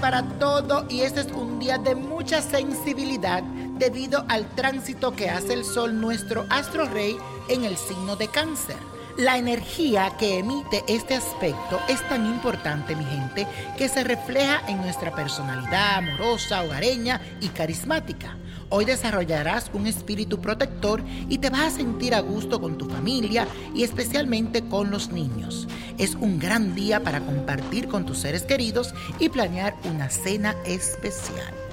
para todo y este es un día de mucha sensibilidad debido al tránsito que hace el Sol, nuestro astro rey, en el signo de cáncer. La energía que emite este aspecto es tan importante, mi gente, que se refleja en nuestra personalidad amorosa, hogareña y carismática. Hoy desarrollarás un espíritu protector y te vas a sentir a gusto con tu familia y especialmente con los niños. Es un gran día para compartir con tus seres queridos y planear una cena especial.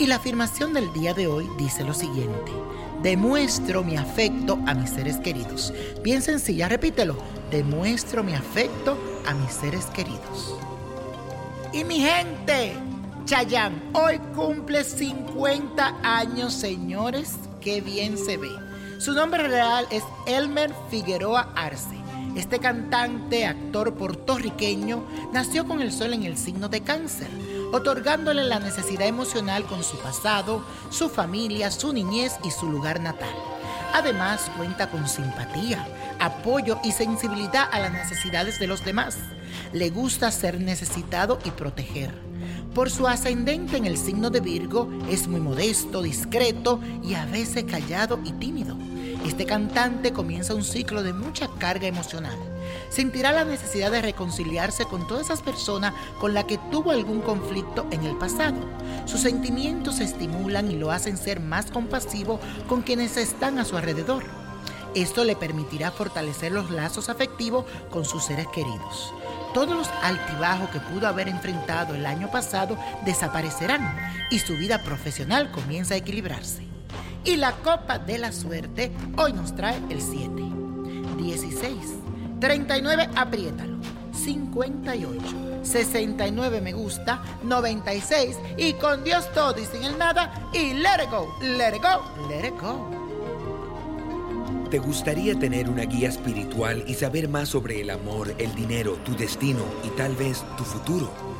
Y la afirmación del día de hoy dice lo siguiente. Demuestro mi afecto a mis seres queridos. Bien sencilla, repítelo. Demuestro mi afecto a mis seres queridos. Y mi gente, Chayán, hoy cumple 50 años, señores. Qué bien se ve. Su nombre real es Elmer Figueroa Arce. Este cantante, actor puertorriqueño, nació con el sol en el signo de cáncer otorgándole la necesidad emocional con su pasado, su familia, su niñez y su lugar natal. Además, cuenta con simpatía, apoyo y sensibilidad a las necesidades de los demás. Le gusta ser necesitado y proteger. Por su ascendente en el signo de Virgo, es muy modesto, discreto y a veces callado y tímido. Este cantante comienza un ciclo de mucha carga emocional. Sentirá la necesidad de reconciliarse con todas esas personas con las que tuvo algún conflicto en el pasado. Sus sentimientos se estimulan y lo hacen ser más compasivo con quienes están a su alrededor. Esto le permitirá fortalecer los lazos afectivos con sus seres queridos. Todos los altibajos que pudo haber enfrentado el año pasado desaparecerán y su vida profesional comienza a equilibrarse. Y la copa de la suerte hoy nos trae el 7, 16, 39, apriétalo, 58, 69 me gusta, 96 y con Dios todo y sin el nada. Y let it go, let it go, let it go. ¿Te gustaría tener una guía espiritual y saber más sobre el amor, el dinero, tu destino y tal vez tu futuro?